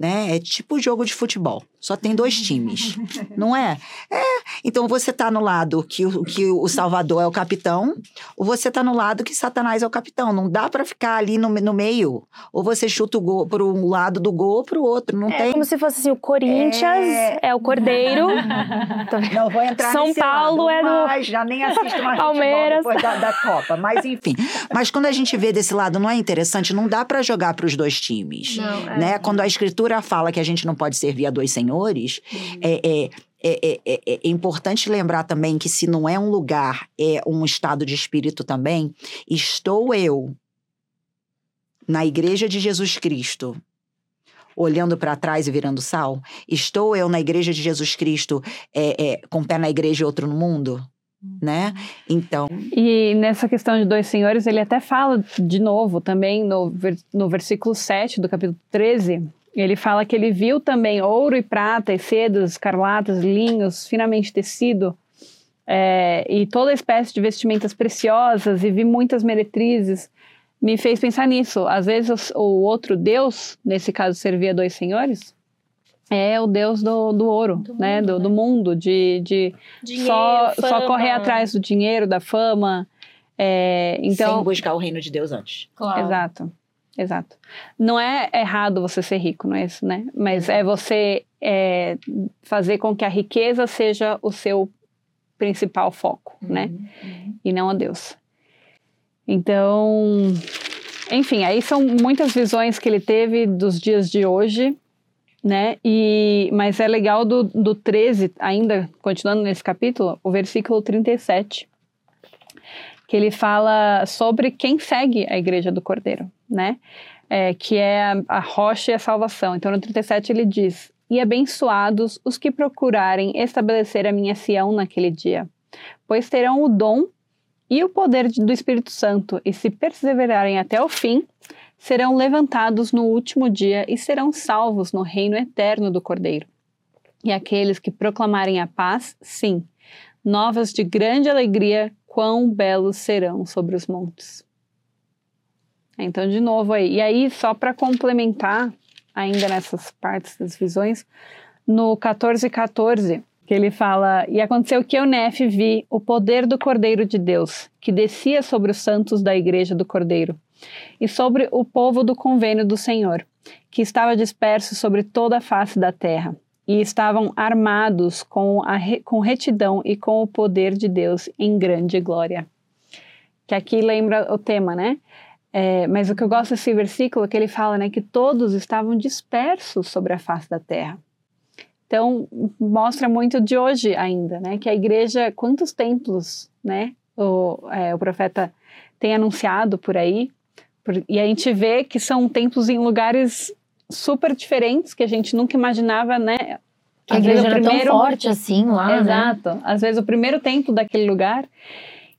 né? É tipo jogo de futebol. Só tem dois times, não é? É. Então você tá no lado que, o, que o Salvador é o capitão, ou você tá no lado que Satanás é o capitão. Não dá para ficar ali no, no meio. Ou você chuta o gol para um lado do gol ou para o outro. Não é tem. como se fosse assim: o Corinthians é, é o Cordeiro. não vou entrar São Paulo lado, é do. Mas já nem assisto mais Palmeiras. depois da, da Copa. Mas enfim. Mas quando a gente vê desse lado, não é interessante? Não dá para jogar para os dois times. Não, é. né? Quando a escritura fala que a gente não pode servir a dois senhores, uhum. é, é é, é, é, importante lembrar também que se não é um lugar, é um estado de espírito também. Estou eu na igreja de Jesus Cristo, olhando para trás e virando sal? Estou eu na igreja de Jesus Cristo, é, é, com um pé na igreja e outro no mundo? Né? Então. E nessa questão de dois senhores, ele até fala de novo também no, no versículo 7 do capítulo 13 ele fala que ele viu também ouro e prata, e sedas, escarlatas, linhos, finamente tecido, é, e toda espécie de vestimentas preciosas, e vi muitas meretrizes. Me fez pensar nisso. Às vezes o outro Deus, nesse caso servia dois senhores, é o Deus do, do ouro, do né? Mundo, do, né? do, mundo, de, de dinheiro, só, só correr atrás do dinheiro, da fama. É, então, Sem buscar o reino de Deus antes. Claro. Exato. Exato. Não é errado você ser rico, não é isso, né? Mas é você é, fazer com que a riqueza seja o seu principal foco, uhum, né? Uhum. E não a Deus. Então, enfim, aí são muitas visões que ele teve dos dias de hoje, né? E, mas é legal do, do 13, ainda continuando nesse capítulo, o versículo 37, que ele fala sobre quem segue a igreja do Cordeiro né? É, que é a, a rocha e a salvação. Então, no 37 ele diz: E abençoados os que procurarem estabelecer a minha Sião naquele dia, pois terão o dom e o poder do Espírito Santo, e se perseverarem até o fim, serão levantados no último dia e serão salvos no reino eterno do Cordeiro. E aqueles que proclamarem a paz, sim, novas de grande alegria, quão belos serão sobre os montes. Então, de novo aí. E aí, só para complementar, ainda nessas partes das visões, no 14, 14, que ele fala: E aconteceu que eu, Nef, vi o poder do Cordeiro de Deus, que descia sobre os santos da igreja do Cordeiro, e sobre o povo do convênio do Senhor, que estava disperso sobre toda a face da terra, e estavam armados com, a, com retidão e com o poder de Deus em grande glória. Que aqui lembra o tema, né? É, mas o que eu gosto desse versículo é que ele fala né, que todos estavam dispersos sobre a face da terra. Então, mostra muito de hoje ainda, né? Que a igreja, quantos templos, né? O, é, o profeta tem anunciado por aí. Por, e a gente vê que são templos em lugares super diferentes que a gente nunca imaginava, né? a igreja era primeiro, tão forte assim lá, né? Exato. Né? Às vezes o primeiro templo daquele lugar.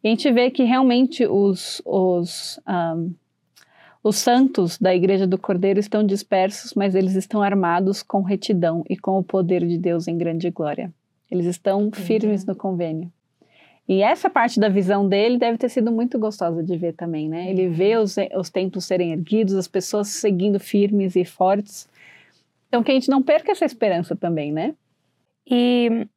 E a gente vê que realmente os, os um, os santos da Igreja do Cordeiro estão dispersos, mas eles estão armados com retidão e com o poder de Deus em grande glória. Eles estão firmes no convênio. E essa parte da visão dele deve ter sido muito gostosa de ver também, né? Ele vê os, os templos serem erguidos, as pessoas seguindo firmes e fortes. Então, que a gente não perca essa esperança também, né? E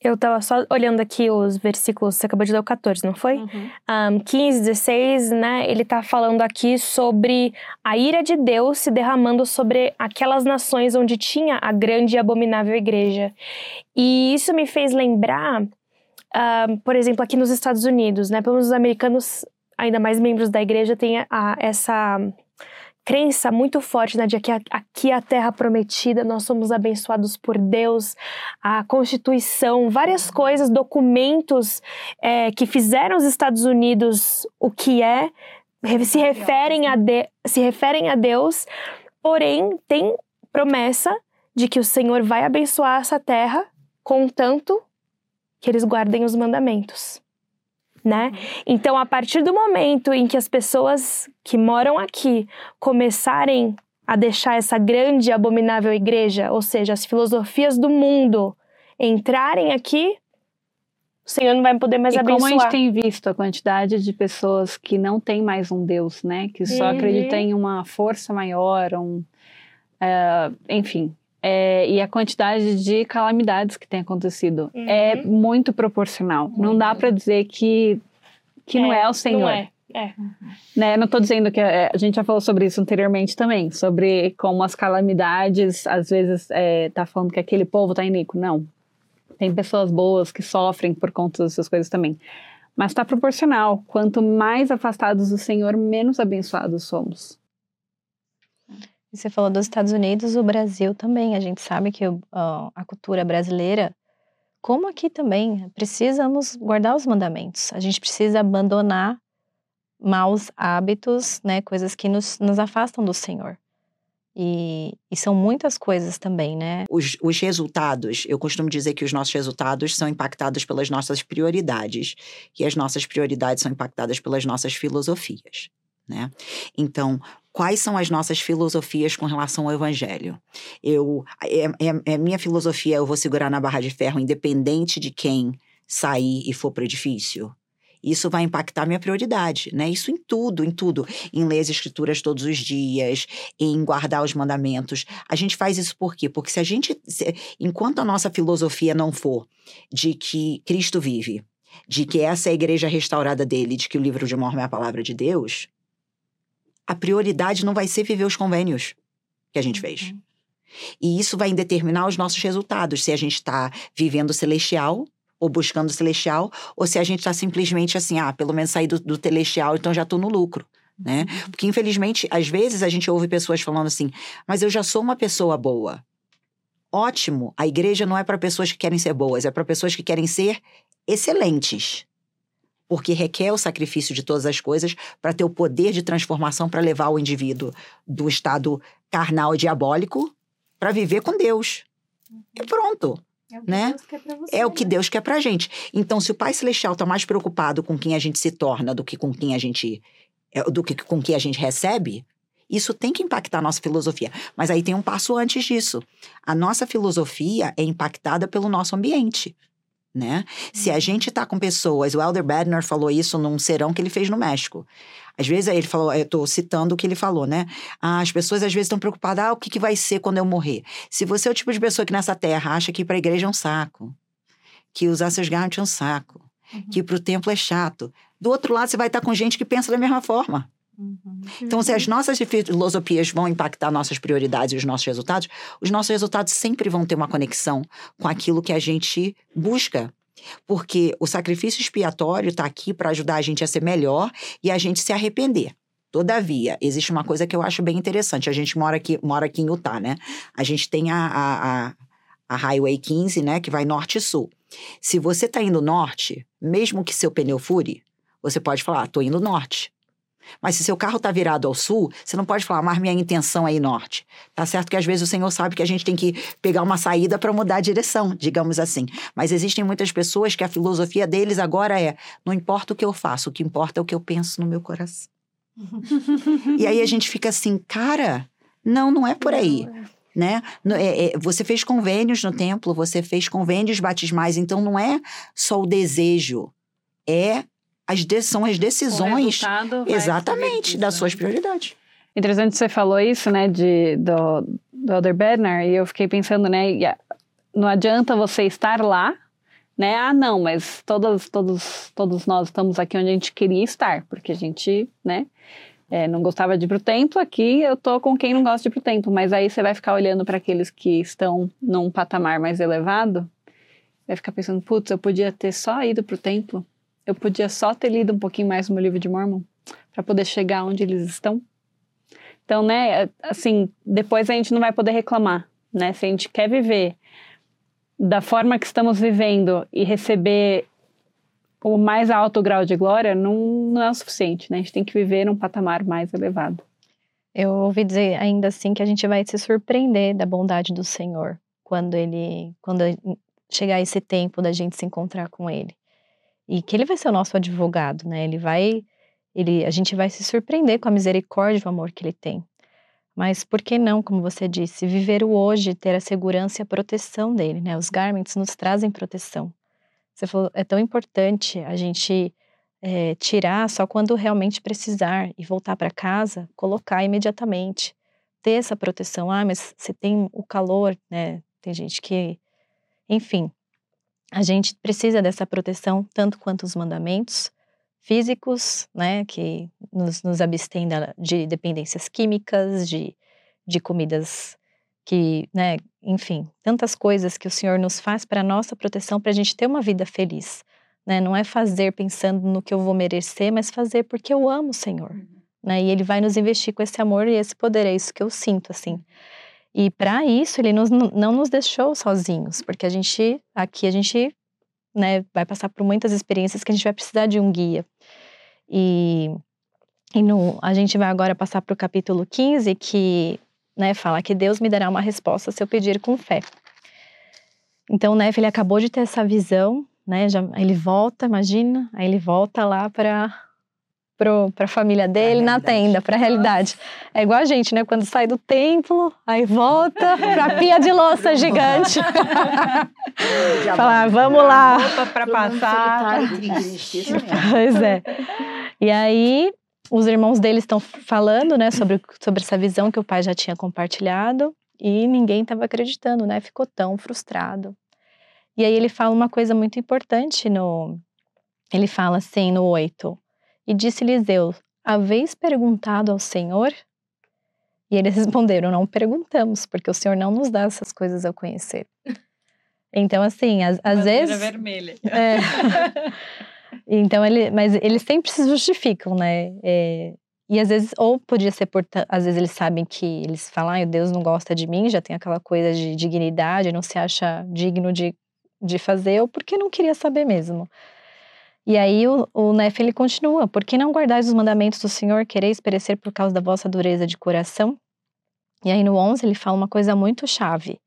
eu tava só olhando aqui os versículos, você acabou de ler o 14, não foi? Uhum. Um, 15, 16, né? Ele tá falando aqui sobre a ira de Deus se derramando sobre aquelas nações onde tinha a grande e abominável igreja. E isso me fez lembrar, um, por exemplo, aqui nos Estados Unidos, né? Pelo menos os americanos, ainda mais membros da igreja, têm a, a, essa crença muito forte né, de que aqui é a terra prometida, nós somos abençoados por Deus, a Constituição, várias coisas, documentos é, que fizeram os Estados Unidos o que é, se referem a, de, se referem a Deus, porém tem promessa de que o Senhor vai abençoar essa terra, contanto que eles guardem os mandamentos né? Então, a partir do momento em que as pessoas que moram aqui começarem a deixar essa grande abominável igreja, ou seja, as filosofias do mundo entrarem aqui, o Senhor não vai poder mais e abençoar. como a gente tem visto a quantidade de pessoas que não tem mais um Deus, né? Que só uhum. acreditam em uma força maior, um, uh, enfim, é, e a quantidade de calamidades que tem acontecido uhum. é muito proporcional. Muito. Não dá para dizer que, que é, não é o Senhor. Não é. É. Né? Não estou dizendo que é, a gente já falou sobre isso anteriormente também, sobre como as calamidades às vezes é, tá falando que aquele povo tá iníquo. Não. Tem pessoas boas que sofrem por conta dessas coisas também. Mas está proporcional. Quanto mais afastados do Senhor, menos abençoados somos. Você falou dos Estados Unidos, o Brasil também. A gente sabe que uh, a cultura brasileira, como aqui também, precisamos guardar os mandamentos. A gente precisa abandonar maus hábitos, né, coisas que nos, nos afastam do Senhor. E, e, são muitas coisas também, né? Os, os, resultados, eu costumo dizer que os nossos resultados são impactados pelas nossas prioridades, e as nossas prioridades são impactadas pelas nossas filosofias. Né? Então, quais são as nossas filosofias com relação ao evangelho? Eu, é, é, é minha filosofia, eu vou segurar na barra de ferro, independente de quem sair e for para o edifício. Isso vai impactar minha prioridade, né? Isso em tudo, em tudo. Em ler as escrituras todos os dias, em guardar os mandamentos. A gente faz isso por quê? Porque se a gente, se, enquanto a nossa filosofia não for de que Cristo vive, de que essa é a igreja restaurada dele, de que o livro de Mormon é a palavra de Deus, a prioridade não vai ser viver os convênios que a gente fez. Uhum. E isso vai determinar os nossos resultados, se a gente está vivendo celestial ou buscando celestial, ou se a gente está simplesmente assim, ah, pelo menos sair do, do celestial, então já estou no lucro. Né? Uhum. Porque, infelizmente, às vezes a gente ouve pessoas falando assim, mas eu já sou uma pessoa boa. Ótimo, a igreja não é para pessoas que querem ser boas, é para pessoas que querem ser excelentes porque requer o sacrifício de todas as coisas para ter o poder de transformação para levar o indivíduo do estado carnal e diabólico para viver com Deus. E pronto. né? É o que Deus quer pra gente. Então, se o Pai Celestial tá mais preocupado com quem a gente se torna do que com quem a gente é, do que com quem a gente recebe, isso tem que impactar a nossa filosofia. Mas aí tem um passo antes disso. A nossa filosofia é impactada pelo nosso ambiente. Né? Se a gente está com pessoas, o Elder Badner falou isso num serão que ele fez no México. Às vezes ele falou, eu estou citando o que ele falou, né? Ah, as pessoas às vezes estão preocupadas, ah, o que, que vai ser quando eu morrer? Se você é o tipo de pessoa que nessa terra acha que ir para a igreja é um saco, que usar seus garros é um saco, uhum. que ir para o templo é chato, do outro lado você vai estar com gente que pensa da mesma forma. Uhum. Então, se as nossas filosofias vão impactar nossas prioridades e os nossos resultados, os nossos resultados sempre vão ter uma conexão com aquilo que a gente busca. Porque o sacrifício expiatório está aqui para ajudar a gente a ser melhor e a gente se arrepender. Todavia, existe uma coisa que eu acho bem interessante. A gente mora aqui, mora aqui em Utah, né? A gente tem a, a, a, a Highway 15, né? Que vai norte e sul. Se você está indo norte, mesmo que seu pneu fure, você pode falar, estou ah, indo norte. Mas se seu carro está virado ao sul, você não pode falar, mas minha intenção é ir norte. Tá certo que às vezes o Senhor sabe que a gente tem que pegar uma saída para mudar a direção, digamos assim. Mas existem muitas pessoas que a filosofia deles agora é: não importa o que eu faço, o que importa é o que eu penso no meu coração. e aí a gente fica assim, cara, não, não é por aí. Né? É, é, você fez convênios no templo, você fez convênios batismais, então não é só o desejo, é as de, são as decisões exatamente das suas prioridades. Interessante você falou isso, né, de, do, do Elder Bednar, e eu fiquei pensando, né, não adianta você estar lá, né, ah, não, mas todos, todos, todos nós estamos aqui onde a gente queria estar, porque a gente, né, é, não gostava de ir pro templo, aqui eu tô com quem não gosta de ir pro templo, mas aí você vai ficar olhando para aqueles que estão num patamar mais elevado, vai ficar pensando, putz, eu podia ter só ido pro templo, eu podia só ter lido um pouquinho mais no meu livro de Mormon para poder chegar onde eles estão. Então, né, assim, depois a gente não vai poder reclamar, né? Se a gente quer viver da forma que estamos vivendo e receber o mais alto grau de glória, não, não é o suficiente, né? A gente tem que viver num patamar mais elevado. Eu ouvi dizer ainda assim que a gente vai se surpreender da bondade do Senhor quando ele, quando chegar esse tempo da gente se encontrar com ele e que ele vai ser o nosso advogado, né? Ele vai, ele, a gente vai se surpreender com a misericórdia e o amor que ele tem. Mas por que não, como você disse, viver o hoje, ter a segurança e a proteção dele, né? Os garments nos trazem proteção. Você falou, é tão importante a gente é, tirar só quando realmente precisar e voltar para casa, colocar imediatamente, ter essa proteção. Ah, mas você tem o calor, né? Tem gente que, enfim, a gente precisa dessa proteção tanto quanto os mandamentos físicos, né, que nos, nos abstêm de dependências químicas, de, de comidas que, né, enfim, tantas coisas que o Senhor nos faz para nossa proteção, para a gente ter uma vida feliz, né? Não é fazer pensando no que eu vou merecer, mas fazer porque eu amo o Senhor, uhum. né? E Ele vai nos investir com esse amor e esse poder, é isso que eu sinto, assim. E para isso ele nos, não nos deixou sozinhos, porque a gente aqui a gente né, vai passar por muitas experiências que a gente vai precisar de um guia. E, e no, a gente vai agora passar para o capítulo 15, que né, fala que Deus me dará uma resposta se eu pedir com fé. Então, Nef, ele acabou de ter essa visão, né? Já, ele volta, imagina, aí ele volta lá para para a família dele na tenda, para a realidade. É igual a gente, né? Quando sai do templo, aí volta para a pia de louça gigante. Falar, vamos lá. para passar. pois é. E aí, os irmãos dele estão falando, né, sobre, sobre essa visão que o pai já tinha compartilhado e ninguém estava acreditando, né? Ficou tão frustrado. E aí ele fala uma coisa muito importante no. Ele fala assim no 8. E disse-lhes eu: Haveis perguntado ao Senhor? E eles responderam: Não perguntamos, porque o Senhor não nos dá essas coisas a conhecer. Então, assim, às, às vezes. vermelha. É. então, ele, mas eles sempre se justificam, né? É, e às vezes, ou podia ser por. Às vezes eles sabem que eles falam, ah, Deus não gosta de mim, já tem aquela coisa de dignidade, não se acha digno de, de fazer, ou porque não queria saber mesmo. E aí o, o Nef ele continua: Por que não guardais os mandamentos do Senhor, quereis perecer por causa da vossa dureza de coração? E aí no 11 ele fala uma coisa muito chave.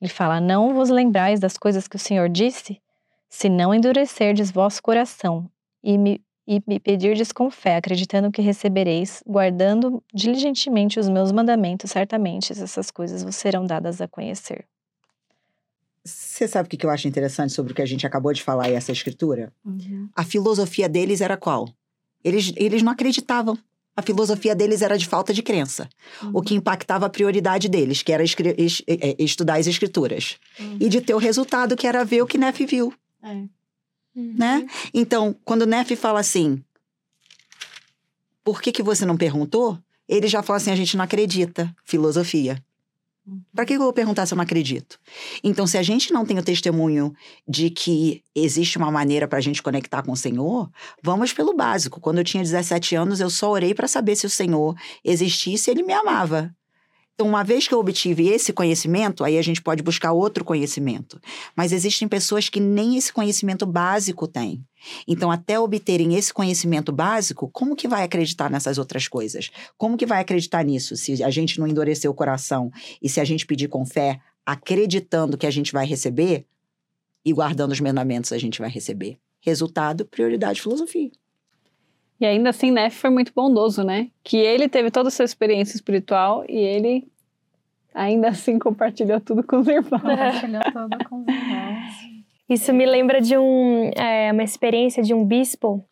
Ele fala: Não vos lembrais das coisas que o Senhor disse? Se não endurecerdes vosso coração e me, e me pedirdes com fé, acreditando que recebereis, guardando diligentemente os meus mandamentos, certamente essas coisas vos serão dadas a conhecer. Você sabe o que eu acho interessante sobre o que a gente acabou de falar e essa escritura? Uhum. A filosofia deles era qual? Eles, eles não acreditavam. A filosofia deles era de falta de crença. Uhum. O que impactava a prioridade deles, que era é, estudar as escrituras. Uhum. E de ter o resultado, que era ver o que Neff viu. É. Uhum. Né? Então, quando o Neff fala assim, por que, que você não perguntou? Ele já fala assim, a gente não acredita. Filosofia. Para que eu vou perguntar se eu não acredito? Então, se a gente não tem o testemunho de que existe uma maneira para a gente conectar com o Senhor, vamos pelo básico. Quando eu tinha 17 anos, eu só orei para saber se o Senhor existisse e ele me amava. Então, uma vez que eu obtive esse conhecimento, aí a gente pode buscar outro conhecimento. Mas existem pessoas que nem esse conhecimento básico têm. Então, até obterem esse conhecimento básico, como que vai acreditar nessas outras coisas? Como que vai acreditar nisso se a gente não endurecer o coração e se a gente pedir com fé, acreditando que a gente vai receber e guardando os mandamentos a gente vai receber? Resultado, prioridade, filosofia. E ainda assim, Neff foi muito bondoso, né? Que ele teve toda a sua experiência espiritual e ele ainda assim compartilhou tudo com os irmãos. Compartilhou tudo com os irmãos. Isso me lembra de um, é, uma experiência de um bispo.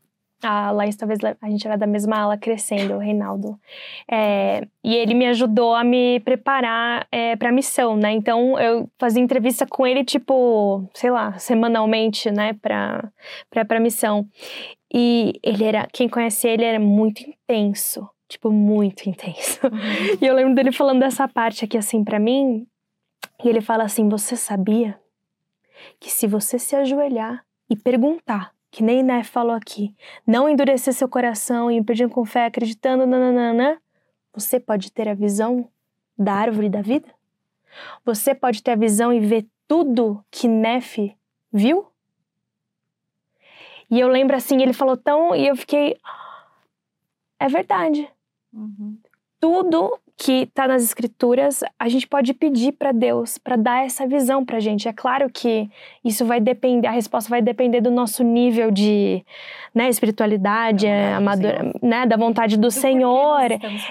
A Laís, talvez a gente era da mesma ala crescendo, o Reinaldo. É, e ele me ajudou a me preparar é, para a missão, né? Então eu fazia entrevista com ele, tipo, sei lá, semanalmente, né, para a missão. E ele era, quem conhece ele era muito intenso, tipo, muito intenso. Uhum. E eu lembro dele falando dessa parte aqui assim para mim, e ele fala assim: "Você sabia que se você se ajoelhar e perguntar, que nem Né falou aqui, não endurecer seu coração e pedir com fé, acreditando, nananana, você pode ter a visão da árvore da vida? Você pode ter a visão e ver tudo que Nefe viu? E eu lembro assim, ele falou tão. E eu fiquei. É verdade. Uhum. Tudo que está nas escrituras, a gente pode pedir para Deus para dar essa visão para a gente. É claro que isso vai depender, a resposta vai depender do nosso nível de né, espiritualidade, é, né, da vontade do, do Senhor,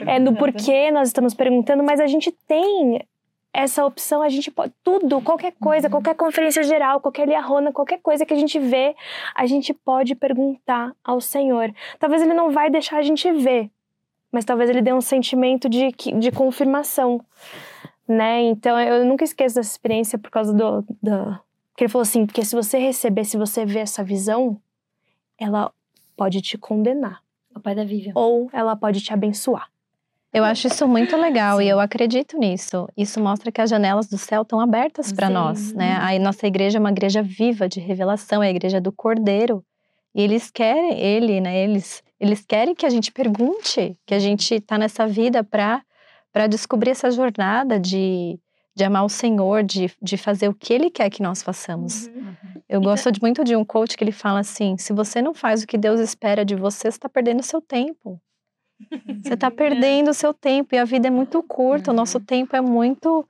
é do porquê nós estamos perguntando, mas a gente tem essa opção, a gente pode. Tudo, qualquer coisa, uhum. qualquer conferência geral, qualquer liarrona, qualquer coisa que a gente vê, a gente pode perguntar ao Senhor. Talvez ele não vai deixar a gente ver, mas talvez ele dê um sentimento de, de confirmação, né? Então eu nunca esqueço dessa experiência por causa do, do. Que ele falou assim: porque se você receber, se você ver essa visão, ela pode te condenar. O pai da Vivian. Ou ela pode te abençoar. Eu acho isso muito legal Sim. e eu acredito nisso. Isso mostra que as janelas do céu estão abertas para nós, né? A nossa igreja é uma igreja viva de revelação, é a igreja do Cordeiro. E eles querem, ele, né? Eles, eles querem que a gente pergunte, que a gente está nessa vida para para descobrir essa jornada de, de amar o Senhor, de, de fazer o que Ele quer que nós façamos. Uhum. Eu gosto de, muito de um coach que ele fala assim: se você não faz o que Deus espera de você, você está perdendo seu tempo. Você está perdendo o seu tempo e a vida é muito curta, o nosso uhum. tempo é muito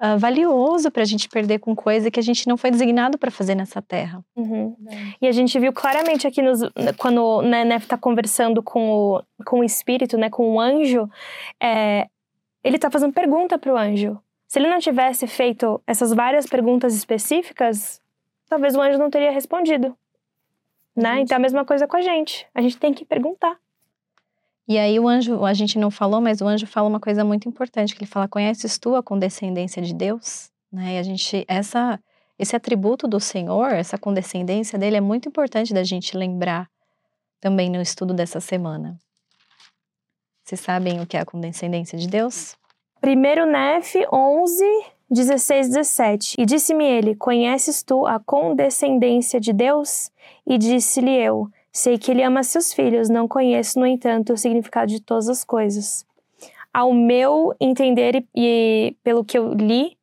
uh, valioso para a gente perder com coisa que a gente não foi designado para fazer nessa terra. Uhum. E a gente viu claramente aqui nos, quando né, Nef está conversando com o, com o espírito, né, com o anjo, é, ele está fazendo pergunta para o anjo. Se ele não tivesse feito essas várias perguntas específicas, talvez o anjo não teria respondido. Né? Então é a mesma coisa com a gente. A gente tem que perguntar. E aí o anjo, a gente não falou, mas o anjo fala uma coisa muito importante, que ele fala: "Conheces tu a condescendência de Deus?", né? E a gente essa esse atributo do Senhor, essa condescendência dele é muito importante da gente lembrar também no estudo dessa semana. Vocês sabem o que é a condescendência de Deus? Primeiro Nef 11, 16, 17. E disse-me ele: Conheces tu a condescendência de Deus? E disse-lhe eu: Sei que ele ama seus filhos, não conheço, no entanto, o significado de todas as coisas. Ao meu entender e, pelo que eu li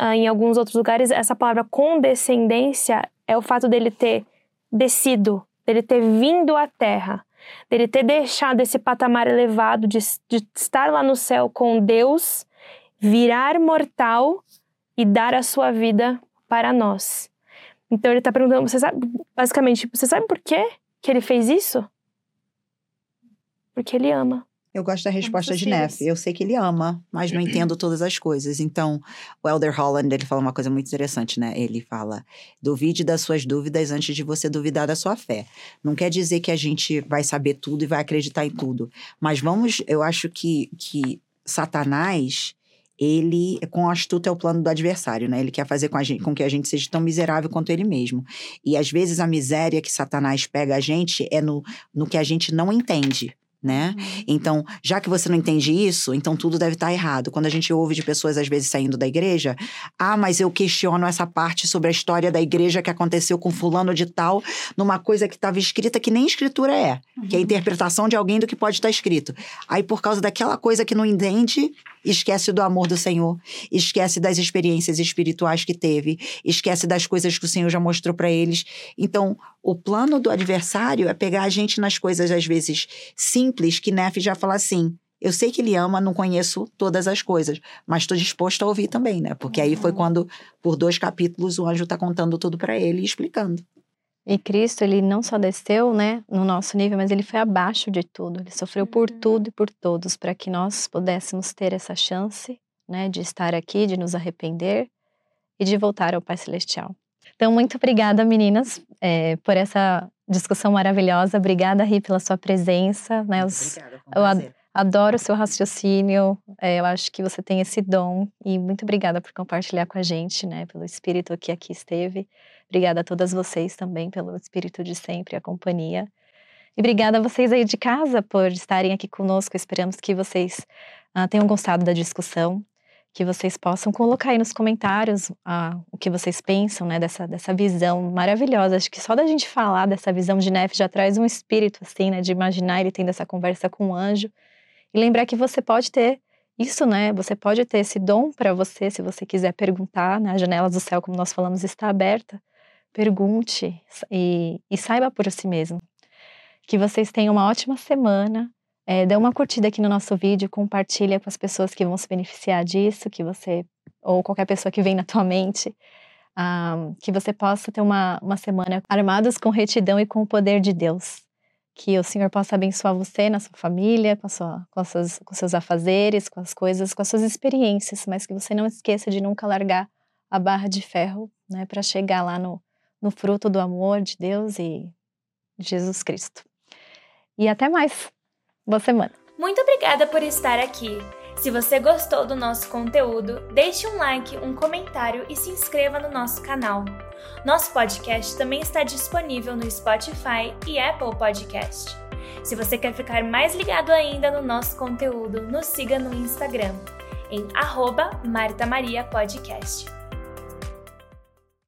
uh, em alguns outros lugares, essa palavra condescendência é o fato dele ter descido, dele ter vindo à terra, dele ter deixado esse patamar elevado de, de estar lá no céu com Deus, virar mortal e dar a sua vida para nós. Então ele está perguntando, você sabe, basicamente, você sabe por quê que ele fez isso? Porque ele ama. Eu gosto da resposta de Neff. Eu sei que ele ama, mas não entendo todas as coisas. Então, o Elder Holland, ele fala uma coisa muito interessante, né? Ele fala: duvide das suas dúvidas antes de você duvidar da sua fé. Não quer dizer que a gente vai saber tudo e vai acreditar em tudo. Mas vamos, eu acho que, que Satanás, ele, com astuto, é o plano do adversário, né? Ele quer fazer com, gente, com que a gente seja tão miserável quanto ele mesmo. E às vezes a miséria que Satanás pega a gente é no, no que a gente não entende né? Uhum. Então, já que você não entende isso, então tudo deve estar errado. Quando a gente ouve de pessoas, às vezes, saindo da igreja, ah, mas eu questiono essa parte sobre a história da igreja que aconteceu com fulano de tal, numa coisa que estava escrita que nem escritura é, uhum. que é a uhum. interpretação de alguém do que pode estar escrito. Aí, por causa daquela coisa que não entende, esquece do amor do Senhor, esquece das experiências espirituais que teve, esquece das coisas que o Senhor já mostrou para eles. Então, o plano do adversário é pegar a gente nas coisas, às vezes, simples, que Neff já fala assim. Eu sei que ele ama, não conheço todas as coisas, mas estou disposto a ouvir também, né? Porque aí foi uhum. quando, por dois capítulos, o anjo está contando tudo para ele e explicando. E Cristo, ele não só desceu, né, no nosso nível, mas ele foi abaixo de tudo. Ele sofreu por uhum. tudo e por todos, para que nós pudéssemos ter essa chance, né, de estar aqui, de nos arrepender e de voltar ao Pai Celestial. Então, muito obrigada, meninas, é, por essa discussão maravilhosa. Obrigada, Ri, pela sua presença. Né? Os, obrigada, adoro o seu raciocínio. É, eu acho que você tem esse dom. E muito obrigada por compartilhar com a gente, né? Pelo espírito que aqui esteve. Obrigada a todas vocês também pelo espírito de sempre, a companhia. E obrigada a vocês aí de casa por estarem aqui conosco. Esperamos que vocês uh, tenham gostado da discussão que vocês possam colocar aí nos comentários ah, o que vocês pensam, né, dessa, dessa visão maravilhosa. Acho que só da gente falar dessa visão de Neff já traz um espírito, assim, né, de imaginar ele tendo essa conversa com um anjo. E lembrar que você pode ter isso, né, você pode ter esse dom para você, se você quiser perguntar, né, a janela do céu, como nós falamos, está aberta. Pergunte e, e saiba por si mesmo. Que vocês tenham uma ótima semana, é, dê uma curtida aqui no nosso vídeo, compartilha com as pessoas que vão se beneficiar disso, que você, ou qualquer pessoa que vem na tua mente, um, que você possa ter uma, uma semana armados com retidão e com o poder de Deus. Que o Senhor possa abençoar você, na sua família, com, sua, com, suas, com seus afazeres, com as coisas, com as suas experiências, mas que você não esqueça de nunca largar a barra de ferro, né, para chegar lá no, no fruto do amor de Deus e Jesus Cristo. E até mais! Boa semana. Muito obrigada por estar aqui. Se você gostou do nosso conteúdo, deixe um like, um comentário e se inscreva no nosso canal. Nosso podcast também está disponível no Spotify e Apple Podcast. Se você quer ficar mais ligado ainda no nosso conteúdo, nos siga no Instagram, em arroba Marta Maria Podcast.